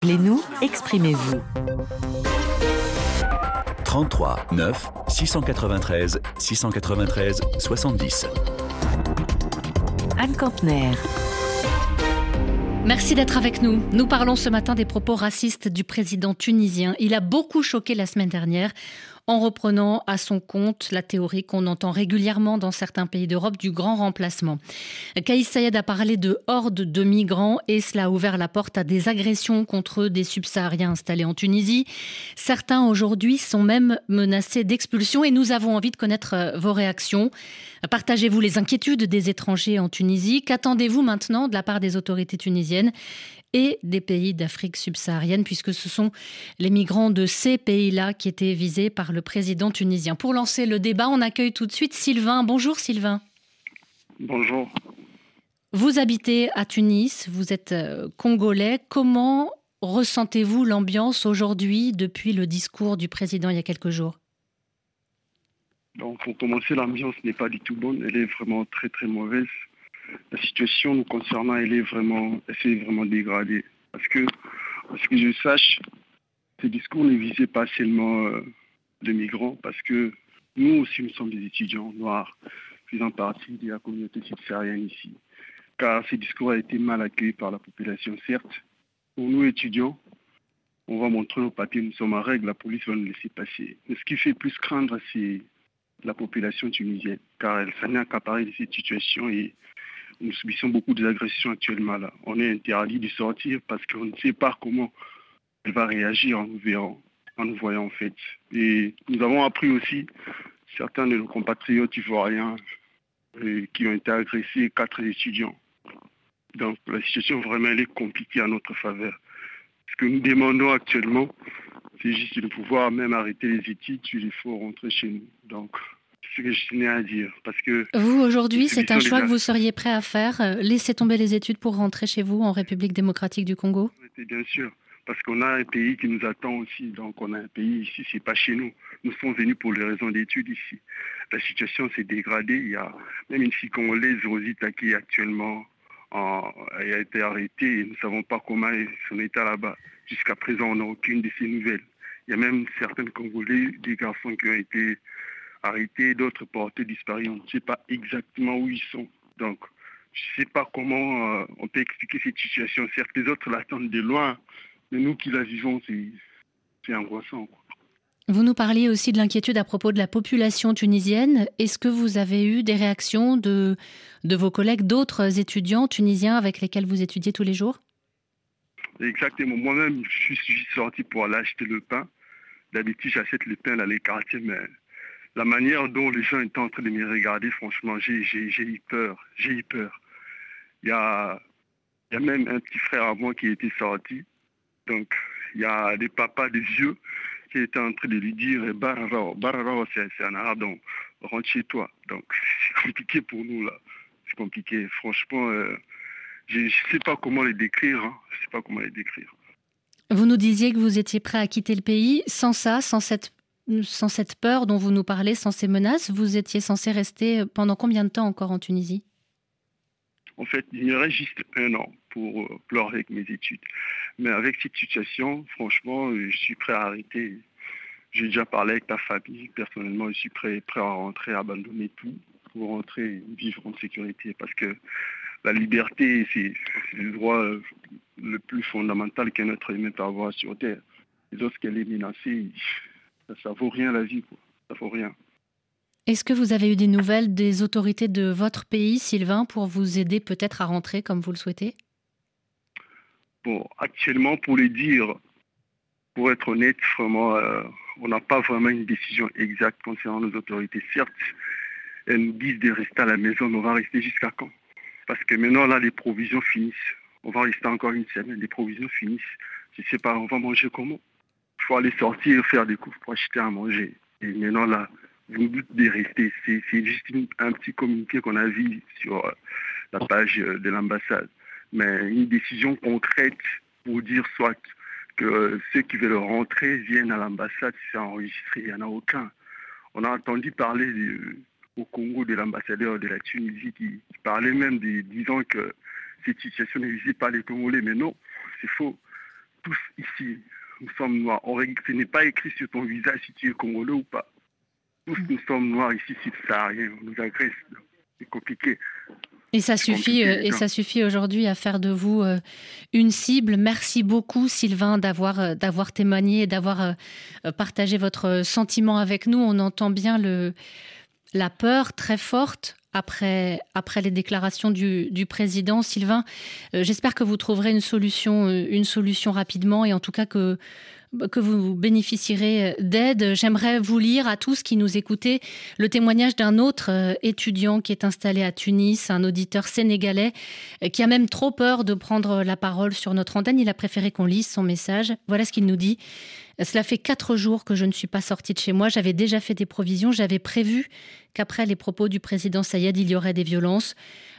Appelez-nous, exprimez-vous. 33 9 693 693 70. Anne Campner. Merci d'être avec nous. Nous parlons ce matin des propos racistes du président tunisien. Il a beaucoup choqué la semaine dernière en reprenant à son compte la théorie qu'on entend régulièrement dans certains pays d'Europe du grand remplacement. Kaïs Sayed a parlé de hordes de migrants et cela a ouvert la porte à des agressions contre des subsahariens installés en Tunisie. Certains aujourd'hui sont même menacés d'expulsion et nous avons envie de connaître euh, vos réactions. Partagez-vous les inquiétudes des étrangers en Tunisie? Qu'attendez-vous maintenant de la part des autorités tunisiennes et des pays d'Afrique subsaharienne, puisque ce sont les migrants de ces pays-là qui étaient visés par le président tunisien. Pour lancer le débat, on accueille tout de suite Sylvain. Bonjour Sylvain. Bonjour. Vous habitez à Tunis, vous êtes euh, congolais. Comment ressentez-vous l'ambiance aujourd'hui depuis le discours du président il y a quelques jours? Donc, pour commencer, l'ambiance n'est pas du tout bonne. Elle est vraiment très, très mauvaise la situation nous concernant, elle est vraiment, elle s'est vraiment dégradée. Parce que, parce que je sache, ce discours ne visait pas seulement les migrants, parce que nous aussi, nous sommes des étudiants noirs, faisant partie de la communauté subsaharienne ici. Car ce discours a été mal accueilli par la population, certes. Pour nous, étudiants, on va montrer nos papiers, nous sommes en règle, la police va nous laisser passer. Mais ce qui fait plus craindre, c'est la population tunisienne, car elle s'en est accaparée de cette situation et nous subissons beaucoup d'agressions actuellement là. On est interdit de sortir parce qu'on ne sait pas comment elle va réagir en nous verrant, en nous voyant en fait. Et nous avons appris aussi certains de nos compatriotes ivoiriens euh, qui ont été agressés, quatre étudiants. Donc la situation vraiment elle est compliquée à notre faveur. Ce que nous demandons actuellement, c'est juste de pouvoir même arrêter les études, il faut rentrer chez nous. Donc ce que je tenais à dire. Parce que vous, aujourd'hui, c'est un choix que vous seriez prêt à faire euh, Laisser tomber les études pour rentrer chez vous en République démocratique du Congo? Bien sûr, parce qu'on a un pays qui nous attend aussi. Donc, on a un pays ici, c'est pas chez nous. Nous sommes venus pour les raisons d'études ici. La situation s'est dégradée. Il y a même une fille congolaise, Rosita, qui actuellement en, a été arrêtée nous ne savons pas comment est son état là-bas. Jusqu'à présent, on n'a aucune de ces nouvelles. Il y a même certaines Congolais, des garçons qui ont été arrêtés, d'autres portés disparus. On ne sait pas exactement où ils sont. Donc, je ne sais pas comment euh, on peut expliquer cette situation. Certes, les autres l'attendent de loin, mais nous qui la vivons, c'est angoissant. Vous nous parliez aussi de l'inquiétude à propos de la population tunisienne. Est-ce que vous avez eu des réactions de, de vos collègues, d'autres étudiants tunisiens avec lesquels vous étudiez tous les jours? Exactement. Moi-même, je suis sorti pour aller acheter le pain. D'habitude, j'achète le pain dans les quartiers, mais la manière dont les gens étaient en train de me regarder, franchement, j'ai eu peur. J'ai eu peur. Il y a, y a même un petit frère à moi qui était sorti. Donc, il y a des papas, des vieux, qui étaient en train de lui dire eh, Barara, Barara, c'est un arabe, donc rentre chez toi. Donc, c'est compliqué pour nous, là. C'est compliqué. Franchement, euh, je ne sais pas comment les décrire. Hein. Je sais pas comment les décrire. Vous nous disiez que vous étiez prêt à quitter le pays. Sans ça, sans cette sans cette peur dont vous nous parlez, sans ces menaces, vous étiez censé rester pendant combien de temps encore en Tunisie? En fait, il y aurait juste un an pour euh, pleurer avec mes études. Mais avec cette situation, franchement, euh, je suis prêt à arrêter. J'ai déjà parlé avec ta famille. Personnellement, je suis prêt, prêt à rentrer, à abandonner tout pour rentrer vivre en sécurité. Parce que la liberté, c'est le droit euh, le plus fondamental qu'un être humain peut avoir sur Terre. Et lorsqu'elle est menacée, ça, ne vaut rien la vie, quoi. Ça vaut rien. Est-ce que vous avez eu des nouvelles des autorités de votre pays, Sylvain, pour vous aider peut-être à rentrer comme vous le souhaitez? Bon, actuellement, pour les dire, pour être honnête, vraiment, euh, on n'a pas vraiment une décision exacte concernant nos autorités. Certes, elles nous disent de rester à la maison, mais on va rester jusqu'à quand? Parce que maintenant, là, les provisions finissent. On va rester encore une semaine, les provisions finissent. Je ne sais pas, on va manger comment? Faut aller sortir, faire des courses pour acheter à manger. Et maintenant, là, vous nous dites de rester. C'est juste un petit communiqué qu'on a vu sur euh, la page euh, de l'ambassade. Mais une décision concrète pour dire soit que ceux qui veulent rentrer viennent à l'ambassade, c'est enregistré, il n'y en a aucun. On a entendu parler au Congo de l'ambassadeur de la Tunisie qui, parlait même de disant que cette situation ne visait pas les Congolais. Mais non, c'est faux tous ici, nous sommes noirs. ce n'est pas écrit sur ton visage si tu es congolais ou pas. Tous nous sommes noirs ici, rien. On nous agresse. C'est compliqué. Et ça suffit, euh, et ça suffit aujourd'hui à faire de vous euh, une cible. Merci beaucoup, Sylvain, d'avoir euh, d'avoir témoigné et d'avoir partagé votre sentiment avec nous. On entend bien le la peur très forte après, après les déclarations du, du président. Sylvain, j'espère que vous trouverez une solution, une solution rapidement et en tout cas que que vous bénéficierez d'aide. J'aimerais vous lire à tous qui nous écoutez le témoignage d'un autre euh, étudiant qui est installé à Tunis, un auditeur sénégalais euh, qui a même trop peur de prendre la parole sur notre antenne. Il a préféré qu'on lise son message. Voilà ce qu'il nous dit. Cela fait quatre jours que je ne suis pas sortie de chez moi. J'avais déjà fait des provisions. J'avais prévu qu'après les propos du président Sayed, il y aurait des violences.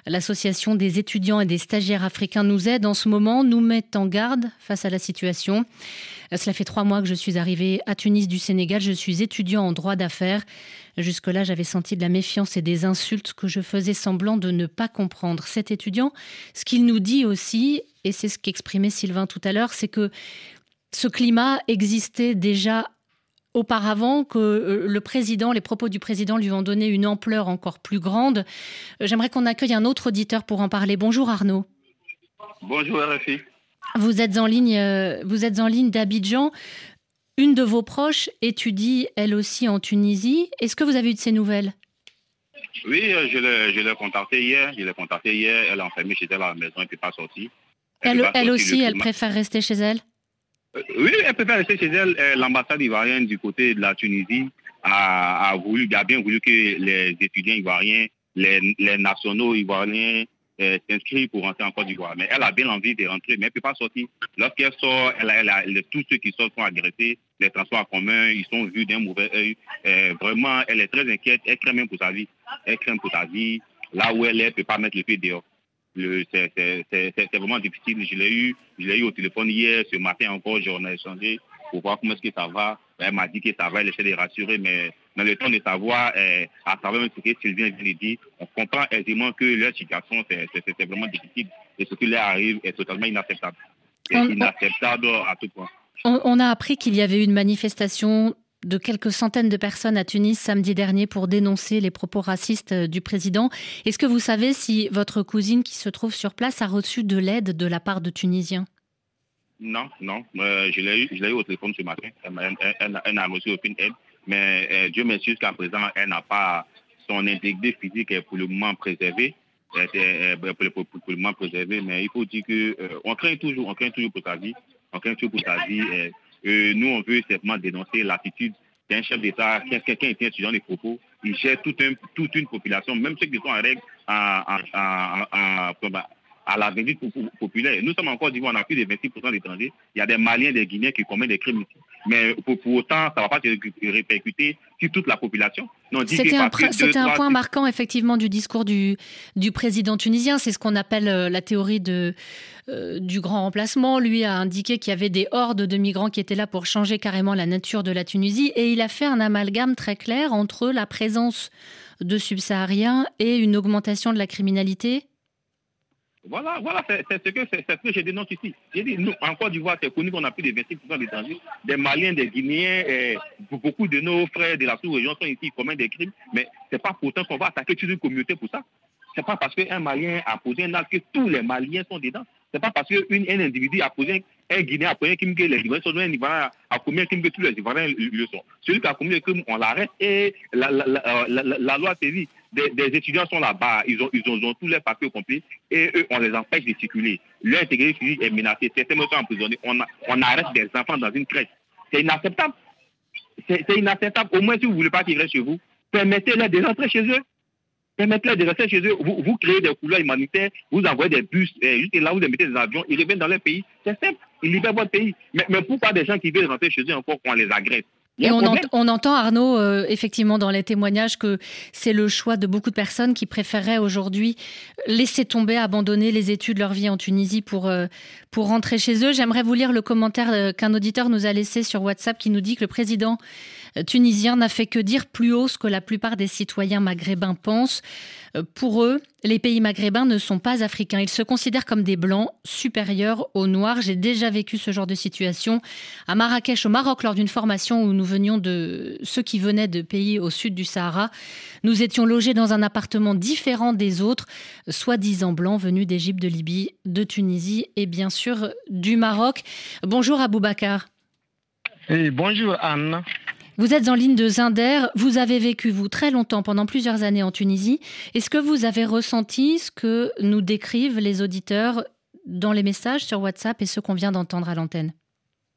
L'association des étudiants et des stagiaires africains nous aide en ce moment, nous met en garde face à la situation. Cela fait trois mois que je suis arrivée à Tunis du Sénégal. Je suis étudiant en droit d'affaires. Jusque-là, j'avais senti de la méfiance et des insultes que je faisais semblant de ne pas comprendre. Cet étudiant, ce qu'il nous dit aussi, et c'est ce qu'exprimait Sylvain tout à l'heure, c'est que ce climat existait déjà auparavant, que euh, le président, les propos du président lui ont donné une ampleur encore plus grande. Euh, j'aimerais qu'on accueille un autre auditeur pour en parler. Bonjour Arnaud. Bonjour RFI. Vous êtes en ligne, euh, vous êtes en ligne d'Abidjan. Une de vos proches étudie elle aussi en Tunisie. Est-ce que vous avez eu de ces nouvelles? Oui, je l'ai contactée hier. Je l'ai contactée hier. Elle est enfermée chez elle à la maison. Elle ne peut pas sortir. Elle, aussi, elle préfère rester chez elle? Oui, elle peut faire rester chez elle. Euh, l'ambassade ivoirienne du côté de la Tunisie a, voulu, a bien voulu que les étudiants ivoiriens, les, nationaux ivoiriens euh, s'inscrivent pour rentrer en Côte d'Ivoire. Mais elle a bien envie de rentrer, mais elle ne peut pas sortir. Lorsqu'elle sort, elle, tous ceux qui sortent sont agressés. Les transports en commun, ils sont vus d'un mauvais œil. vraiment, elle est très inquiète. Elle craint même pour sa vie. Elle craint pour sa vie. Là où elle est, elle ne peut pas mettre le pied dehors c'est vraiment difficile. Je l'ai eu, je l'ai eu au téléphone hier, ce matin encore, j'en ai échangé pour voir comment est-ce que ça va. Elle m'a dit que ça va, elle essaie de rassurer, mais dans le temps de savoir, eh, à travers ce que Sylvain vient de dire, on comprend aisément que leur situation, c'est vraiment difficile et ce qui leur arrive est totalement inacceptable. C'est inacceptable à tout point. on a appris qu'il y avait eu une manifestation de quelques centaines de personnes à Tunis samedi dernier pour dénoncer les propos racistes euh, du président. Est-ce que vous savez si votre cousine qui se trouve sur place a reçu de l'aide de la part de Tunisiens? Non, non. Euh, je l'ai eu, au téléphone ce matin. Elle, n'a reçu aucune aide. Mais euh, Dieu merci, jusqu'à présent, elle n'a pas son intégrité physique est pour le moment préservée. Pour, le moment préservée. Mais il faut dire qu'on craint toujours, on craint toujours pour sa vie. On craint toujours pour sa vie nous, on veut simplement dénoncer l'attitude d'un chef d'État, quelqu'un qui est étudiant des propos, il gère toute, une population, même ceux qui sont en règle à la vindicte populaire. Nous sommes encore d'Ivoire, on a plus de 26% d'étrangers. Il y a des Maliens, des Guinéens qui commettent des crimes ici. Mais pour, autant, ça ne va pas se répercuter sur toute la population. C'était un, un point marquant, effectivement, du discours du, du président tunisien. C'est ce qu'on appelle euh, la théorie de, euh, du grand remplacement. Lui a indiqué qu'il y avait des hordes de migrants qui étaient là pour changer carrément la nature de la Tunisie. Et il a fait un amalgame très clair entre la présence de subsahariens et une augmentation de la criminalité voilà, voilà, c'est ce que, ce que je dénonce ici. J'ai dit, nous, en Côte d'Ivoire, c'est connu qu'on a plus de 26% d'étrangers, des Maliens, des Guinéens, et beaucoup de nos frères de la sous-région sont ici, commettent des crimes, mais ce n'est pas pourtant qu'on va attaquer toute une communauté pour ça. Ce n'est pas parce qu'un Malien a posé un acte que tous les Maliens sont dedans. Ce n'est pas parce qu'un individu a posé un Guinéen a posé un crime que les Ivoiriens sont un Ivoirien a commis un crime que tous les Ivoiriens le sont. Celui qui a commis le crime, on l'arrête et la, la, la, la loi dit des, étudiants sont là-bas, ils ont, ils, ont, tous les papiers compris et eux, on les empêche de circuler. Leur intégrité physique est menacée, certains sont emprisonnés, on, on arrête des enfants dans une crèche. C'est inacceptable. C'est inacceptable. Au moins, si vous ne voulez pas qu'ils restent chez vous, permettez-leur de rentrer chez eux. Permettez-leur de rester chez eux. Vous, vous créez des couleurs humanitaires, vous envoyez des bus, et juste là, vous mettez des avions, ils reviennent dans leur pays. C'est simple. Ils libèrent votre pays. Mais, mais pourquoi des gens qui veulent rentrer chez eux encore qu'on les agresse? Et on, entend, Arnaud, euh, effectivement, dans les témoignages, que c'est le choix de beaucoup de personnes qui préféreraient aujourd'hui laisser tomber, abandonner les études, leur vie en Tunisie pour, euh, pour rentrer chez eux. J'aimerais vous lire le commentaire euh, qu'un auditeur nous a laissé sur WhatsApp qui nous dit que le président tunisien n'a fait que dire plus haut ce que la plupart des citoyens maghrébins pensent. Pour eux, les pays maghrébins ne sont pas africains. Ils se considèrent comme des blancs supérieurs aux noirs. J'ai déjà vécu ce genre de situation à Marrakech, au Maroc, lors d'une formation où nous venions de ceux qui venaient de pays au sud du Sahara. Nous étions logés dans un appartement différent des autres, soi-disant blancs venus d'Égypte, de Libye, de Tunisie et bien sûr du Maroc. Bonjour Aboubacar. Et bonjour Anne. Vous êtes en ligne de Zinder. Vous avez vécu, vous, très longtemps, pendant plusieurs années en Tunisie. Est-ce que vous avez ressenti ce que nous décrivent les auditeurs dans les messages sur WhatsApp et ce qu'on vient d'entendre à l'antenne?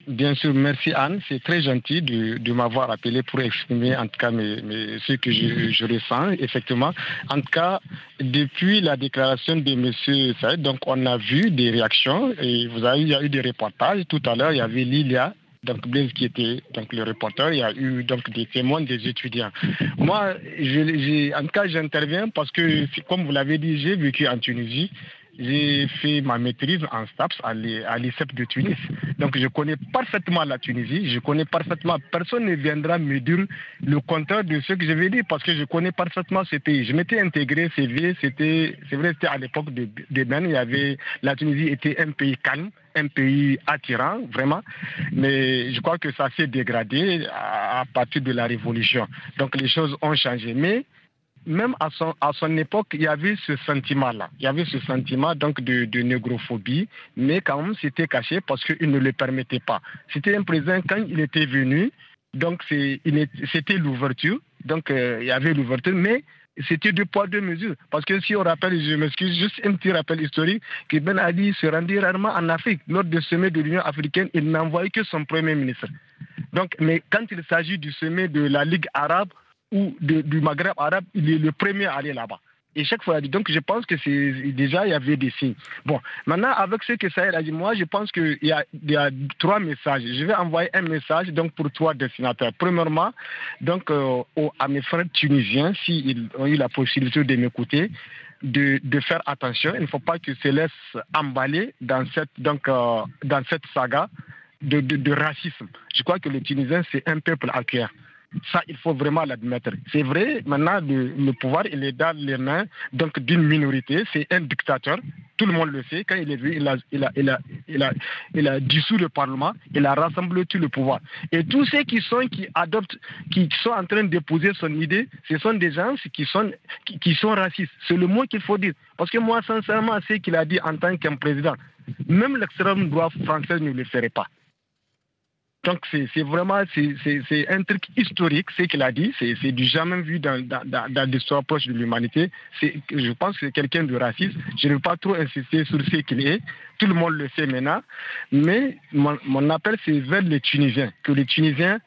Bien sûr, merci Anne. C'est très gentil de, m'avoir appelé pour exprimer en tout cas ce que je, ressens, effectivement. En tout cas, depuis la déclaration de M. Saïd, donc on a vu des réactions et vous avez, il y a eu des reportages. Tout à l'heure, il y avait Lilia donc Blaise qui était donc le reporter, il y a eu donc des témoins des étudiants. Moi, en tout cas, j'interviens parce que, comme vous l'avez dit, j'ai vécu en Tunisie. J'ai fait ma maîtrise en STAPS à l'ICEP de Tunis. Donc je connais parfaitement la Tunisie, je connais parfaitement, personne ne viendra me dire le contraire de ce que je vais dire parce que je connais parfaitement ce pays. Je m'étais intégré, c'est vrai, c'était à l'époque de, de il y avait, la Tunisie était un pays calme, un pays attirant, vraiment, mais je crois que ça s'est dégradé à, partir de la révolution. Donc les choses ont changé. Mais même à son, à son époque, il y avait ce sentiment-là. Il y avait ce sentiment donc de, de négrophobie, mais quand même, c'était caché parce qu'il ne le permettait pas. C'était un président, quand il était venu, donc c'était l'ouverture. Donc euh, il y avait l'ouverture, mais c'était deux poids, deux mesures. Parce que si on rappelle, je m'excuse, juste un petit rappel historique, que Ben Ali se rendit rarement en Afrique. Lors du sommet de l'Union africaine, il n'envoyait que son premier ministre. Donc, mais quand il s'agit du sommet de la Ligue arabe ou du Maghreb arabe, il est le premier à aller là-bas. Et chaque fois, donc je pense que c'est déjà il y avait des signes. Bon, maintenant avec ce que ça a dit, moi je pense qu'il y, a, trois messages. Je vais envoyer un message donc pour trois destinataires. Premièrement, donc euh, à mes frères tunisiens, s'ils ont eu la possibilité de m'écouter, de, faire attention. Il ne faut pas qu'ils se laissent emballer dans cette donc euh, dans cette saga de, racisme. Je crois que les Tunisiens c'est un peuple accueillant. Ça, il faut vraiment l'admettre. C'est vrai, maintenant, le, pouvoir, il est dans les mains donc d'une minorité. C'est un dictateur. Tout le monde le sait. Quand il est vu, il a, dissous le Parlement. Il a rassemblé tout le pouvoir. Et tous ceux qui sont, qui adoptent, qui sont en train d'épouser son idée, ce sont des gens qui sont, qui, sont racistes. C'est le mot qu'il faut dire. Parce que moi, sincèrement, ce qu'il a dit en tant qu'un président, même l'extrême droite française ne le ferait pas. Donc c'est vraiment c'est un truc historique, ce qu'il a dit, c'est du jamais vu dans, dans, dans l'histoire proche de l'humanité. Je pense que c'est quelqu'un de raciste. Je ne veux pas trop insister sur ce qu'il est. Tout le monde le sait maintenant. Mais mon, mon appel, c'est vers les Tunisiens, que les Tunisiens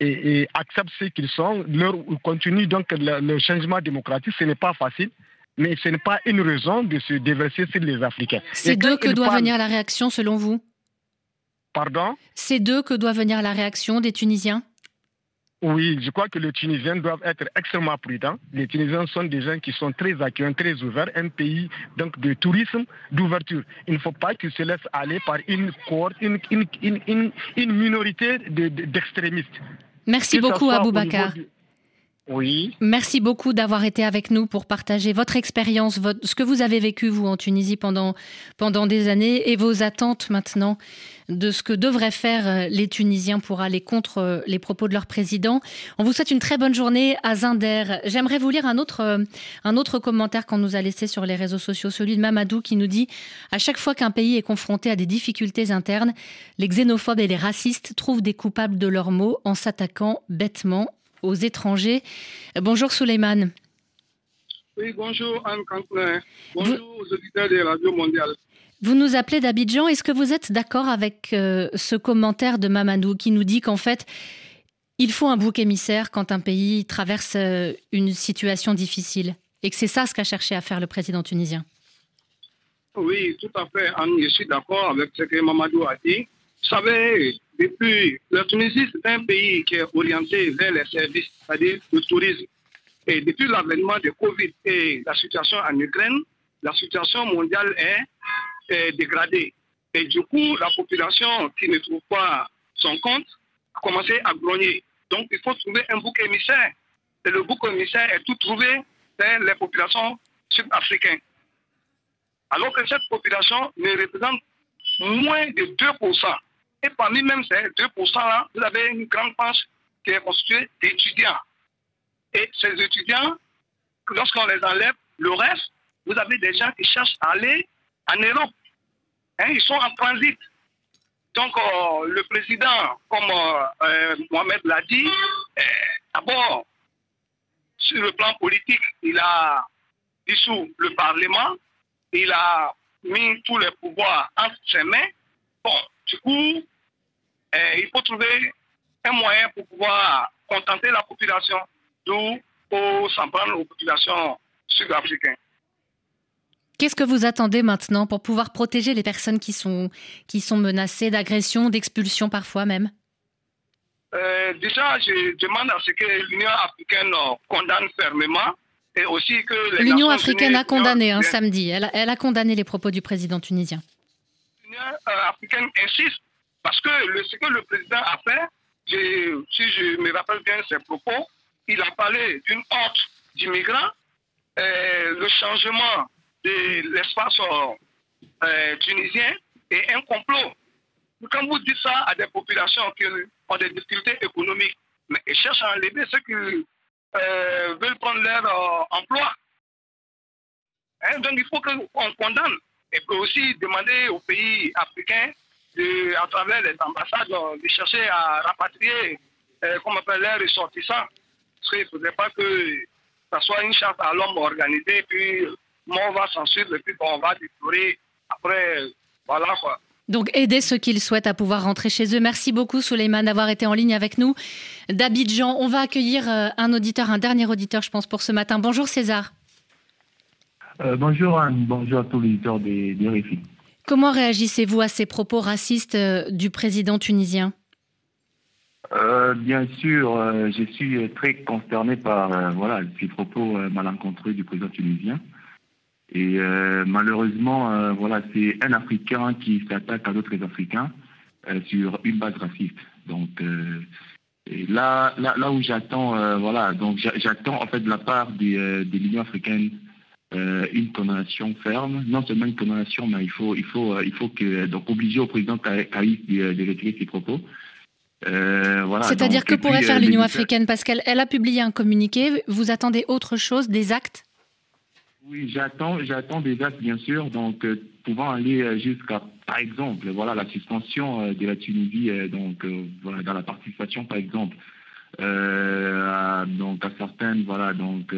et, acceptent ce qu'ils sont, leur continue donc le, changement démocratique. Ce n'est pas facile mais ce n'est pas une raison de se déverser sur les Africains. C'est d'eux que doit venir la réaction selon vous? Pardon? C'est d'eux que doit venir la réaction des Tunisiens? Oui, je crois que les Tunisiens doivent être extrêmement prudents. Les Tunisiens sont des gens qui sont très accueillants, très ouverts, un pays donc de tourisme, d'ouverture. Il ne faut pas qu'ils se laissent aller par une cohorte, une, une, minorité d'extrémistes. Merci beaucoup, Aboubacar. Oui. Merci beaucoup d'avoir été avec nous pour partager votre expérience, ce que vous avez vécu, vous, en Tunisie pendant, pendant des années et vos attentes maintenant de ce que devraient faire euh, les Tunisiens pour aller contre euh, les propos de leur président. On vous souhaite une très bonne journée à Zinder. J'aimerais vous lire un autre, euh, un autre commentaire qu'on nous a laissé sur les réseaux sociaux, celui de Mamadou qui nous dit À chaque fois qu'un pays est confronté à des difficultés internes, les xénophobes et les racistes trouvent des coupables de leurs mots en s'attaquant bêtement aux étrangers. Bonjour Souleymane. Oui, bonjour Anne Cantelin. Bonjour aux auditeurs de Radio Mondiale. Vous nous appelez d'Abidjan. Est-ce que vous êtes d'accord avec euh, ce commentaire de Mamadou qui nous dit qu'en fait, il faut un bouc émissaire quand un pays traverse euh, une situation difficile et que c'est ça ce qu'a cherché à faire le président tunisien? Oui, tout à fait. Anne, je suis d'accord avec ce que Mamadou a dit. Vous savez, depuis, la Tunisie, c'est un pays qui est orienté vers les services, c'est-à-dire le tourisme. Et depuis l'avènement de Covid et la situation en Ukraine, la situation mondiale est, dégradée. Et du coup, la population qui ne trouve pas son compte a commencé à grogner. Donc, il faut trouver un bouc émissaire. Et le bouc émissaire est tout trouvé dans les populations sud-africains. Alors que cette population ne représente moins de 2%. Et parmi même ces 2%-là, vous avez une grande branche qui est constituée d'étudiants. Et ces étudiants, lorsqu'on les enlève, le reste, vous avez des gens qui cherchent à aller en Europe. Hein, ils sont en transit. Donc, euh, le président, comme euh, euh, Mohamed l'a dit, d'abord, sur le plan politique, il a dissous le Parlement, il a mis tous les pouvoirs entre ses mains. Bon, du coup, il faut trouver un moyen pour pouvoir contenter la population, d'où pour s'en prendre aux populations sud-africaines. Qu'est-ce que vous attendez maintenant pour pouvoir protéger les personnes qui sont, qui sont menacées d'agression, d'expulsion parfois même? Euh, Déjà, je demande à ce que l'Union africaine condamne fermement et aussi que L'Union africaine a condamné un hein, samedi. Elle a, elle a, condamné les propos du président tunisien. L'Union euh, africaine insiste parce que le, ce que le président a fait, si je me rappelle bien ses propos, il a parlé d'une horde d'immigrants, euh, le changement de l'espace euh, tunisien est un complot. Quand vous dites ça à des populations qui ont des difficultés économiques, mais cherchent à enlever ceux qui euh, veulent prendre leur emploi. Hein, donc il faut qu'on condamne et peut aussi demander aux pays africains, de, à travers les ambassades, de chercher à rapatrier, comme on appelle les ressortissants. Parce qu'il ne faudrait pas que ça soit une charte à l'homme organisée, puis on va s'en suivre et puis on va déplorer. Après, voilà quoi. Donc aider ceux qu'ils souhaitent à pouvoir rentrer chez eux. Merci beaucoup Souleymane d'avoir été en ligne avec nous d'Abidjan. On va accueillir euh, un auditeur, un dernier auditeur je pense pour ce matin. Bonjour César. Euh, bonjour Anne, bonjour à tous les auditeurs des, des RFI. Comment réagissez-vous à ces propos racistes euh, du président tunisien? Bien sûr, je suis très consterné par voilà, ces propos malencontreux du président tunisien. Et euh, malheureusement, euh, voilà, c'est un Africain qui s'attaque à d'autres Africains euh, sur une base raciste. Donc là, là, où j'attends, voilà, donc j'attends en fait de la part de l'Union africaine une condamnation ferme. Non seulement une condamnation, mais il faut, il faut, il faut que donc obliger au président Kaïs de, de retirer ses propos. Voilà, C'est-à-dire que pourrait faire l'Union africaine Parce qu'elle elle a publié un communiqué. Vous attendez autre chose, des actes? Oui, j'attends, j'attends des actes, bien sûr, donc euh, pouvant aller euh, jusqu'à, par exemple, voilà, la suspension euh, de la Tunisie, donc voilà, dans la participation, par exemple, à, donc à certaines, voilà, donc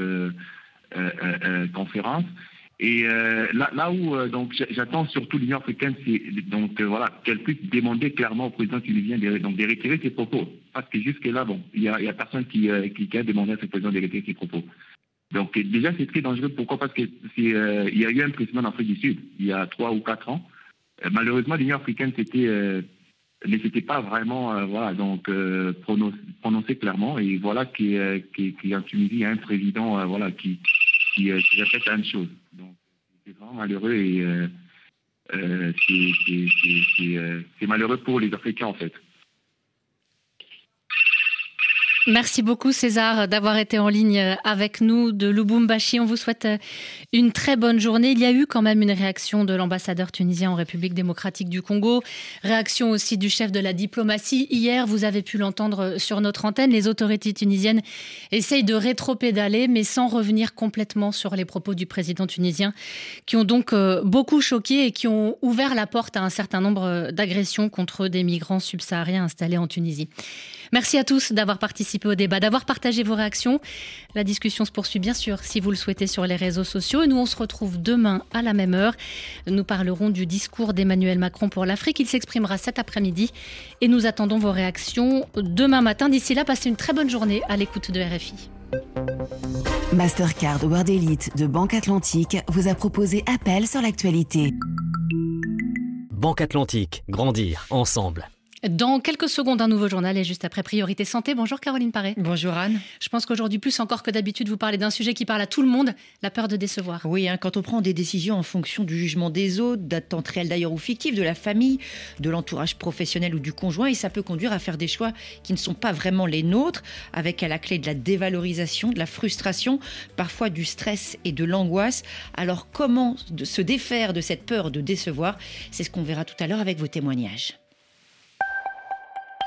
conférences. Et là, là où donc j'attends surtout l'Union africaine, c'est donc voilà qu'elle puisse demander clairement au président tunisien de, donc de retirer ses propos, parce que jusque là, bon, il y a, y a personne qui, qui, a demandé à ce président de retirer ses propos. Donc déjà, c'est très dangereux. Pourquoi? Parce qu'il euh, y a eu un président en Afrique du Sud il y a trois ou quatre ans. Euh, malheureusement, l'Union africaine euh, ne s'était pas vraiment voilà, donc, prononcé, clairement. Et voilà qu'en Tunisie, il y a un président voilà, qui, qui, répète la même chose. Donc c'est vraiment malheureux et c'est malheureux pour les Africains en fait. Merci beaucoup César d'avoir été en ligne avec nous de Lubumbashi. On vous souhaite une très bonne journée. Il y a eu quand même une réaction de l'ambassadeur tunisien en République démocratique du Congo, réaction aussi du chef de la diplomatie. Hier, vous avez pu l'entendre sur notre antenne, les autorités tunisiennes essayent de rétro-pédaler mais sans revenir complètement sur les propos du président tunisien qui ont donc euh, beaucoup choqué et qui ont ouvert la porte à un certain nombre d'agressions contre des migrants subsahariens installés en Tunisie. Merci à tous d'avoir participé au débat, d'avoir partagé vos réactions. La discussion se poursuit bien sûr si vous le souhaitez sur les réseaux sociaux. Et nous, on se retrouve demain à la même heure. Nous parlerons du discours d'Emmanuel Macron pour l'Afrique. Il s'exprimera cet après-midi. Et nous attendons vos réactions demain matin. D'ici là, passez une très bonne journée à l'écoute de RFI. Mastercard World Elite de Banque Atlantique vous a proposé Appel sur l'actualité. Banque Atlantique, grandir ensemble. Dans quelques secondes, un nouveau journal et juste après Priorité Santé. Bonjour Caroline Paré. Bonjour Anne. Je pense qu'aujourd'hui, plus encore que d'habitude, vous parlez d'un sujet qui parle à tout le monde, la peur de décevoir. Oui, hein, quand on prend des décisions en fonction du jugement des autres, d'attentes réelles d'ailleurs ou fictives, de la famille, de l'entourage professionnel ou du conjoint, et ça peut conduire à faire des choix qui ne sont pas vraiment les nôtres, avec à la clé de la dévalorisation, de la frustration, parfois du stress et de l'angoisse. Alors comment se défaire de cette peur de décevoir? C'est ce qu'on verra tout à l'heure avec vos témoignages.